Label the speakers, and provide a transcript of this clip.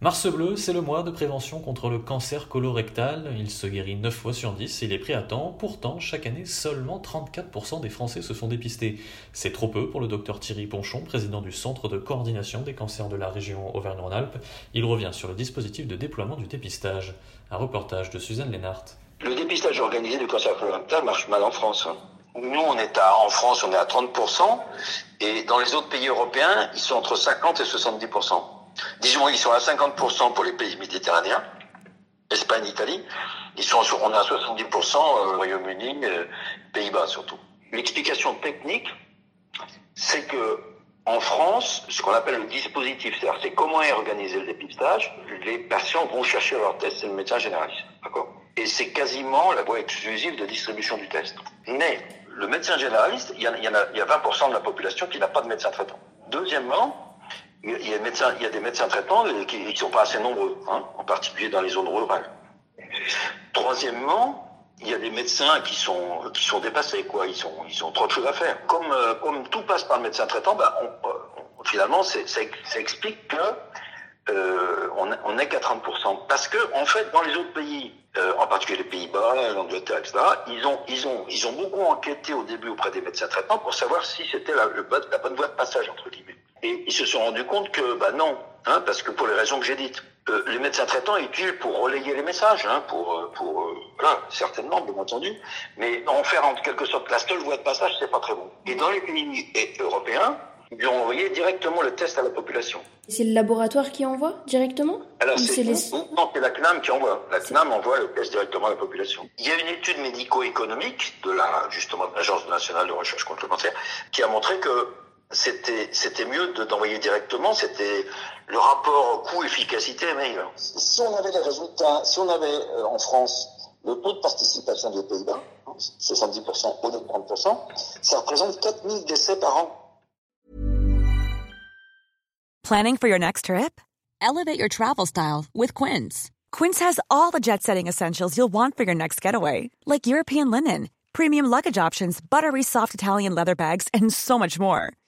Speaker 1: Mars bleu, c'est le mois de prévention contre le cancer colorectal. Il se guérit 9 fois sur 10 et il est pris à temps. Pourtant, chaque année, seulement 34% des Français se font dépister. C'est trop peu pour le docteur Thierry Ponchon, président du Centre de coordination des cancers de la région Auvergne-Rhône-Alpes. Il revient sur le dispositif de déploiement du dépistage. Un reportage de Suzanne Lénart.
Speaker 2: Le dépistage organisé du cancer colorectal marche mal en France. Nous, on est à, en France, on est à 30%, et dans les autres pays européens, ils sont entre 50 et 70%. Disons, ils sont à 50% pour les pays méditerranéens, Espagne, Italie. Ils sont, on est à 70% au Royaume-Uni, euh, Pays-Bas surtout. L'explication technique, c'est que en France, ce qu'on appelle le dispositif, c'est-à-dire c'est comment est organisé le dépistage, les patients vont chercher leur test, c'est le médecin généraliste. D'accord? Et c'est quasiment la voie exclusive de distribution du test. Mais le médecin généraliste, il y, a, il y, a, il y a 20% de la population qui n'a pas de médecin traitant. Deuxièmement, il y a, médecins, il y a des médecins traitants qui ne sont pas assez nombreux, hein, en particulier dans les zones rurales. Troisièmement, il y a des médecins qui sont qui sont dépassés, quoi. Ils sont ils ont trop de choses à faire. Comme euh, comme tout passe par le médecin traitant, bah, on, on, finalement, ça explique que euh, on, n'est qu'à 30%. Parce que en fait, dans les autres pays, euh, en particulier les Pays-Bas, l'Angleterre, etc., ils ont ils ont ils ont beaucoup enquêté au début auprès des médecins traitants pour savoir si c'était la, la bonne voie de passage entre guillemets. Et ils se sont rendus compte que, bah non, hein, parce que pour les raisons que j'ai dites, euh, les médecins traitants est utile pour relayer les messages, hein, pour, euh, pour euh, voilà, certainement, bien entendu, mais en faire en quelque sorte la seule voie de passage, c'est pas très bon. Et dans les pays européens, ils ont envoyé directement le test à la population.
Speaker 3: C'est le laboratoire qui envoie directement
Speaker 2: Alors, c'est les... Non, c'est la CNAM qui envoie. La CNAM envoie le test directement à la population. Il y a une étude médico-économique de la, justement, de l'Agence nationale de recherche contre le cancer qui a montré que c'était c'était mieux de d'envoyer directement. C'était le rapport coût-efficacité meilleur.
Speaker 4: Si on avait les résultats, si on avait euh, en France le taux de participation des Pays-Bas, 70% au lieu de 30%, ça représente 4000 décès par an.
Speaker 5: Planning for your next trip? Elevate your travel style with Quince. Quince has all the jet-setting essentials you'll want for your next getaway, like European linen, premium luggage options, buttery soft Italian leather bags, and so much more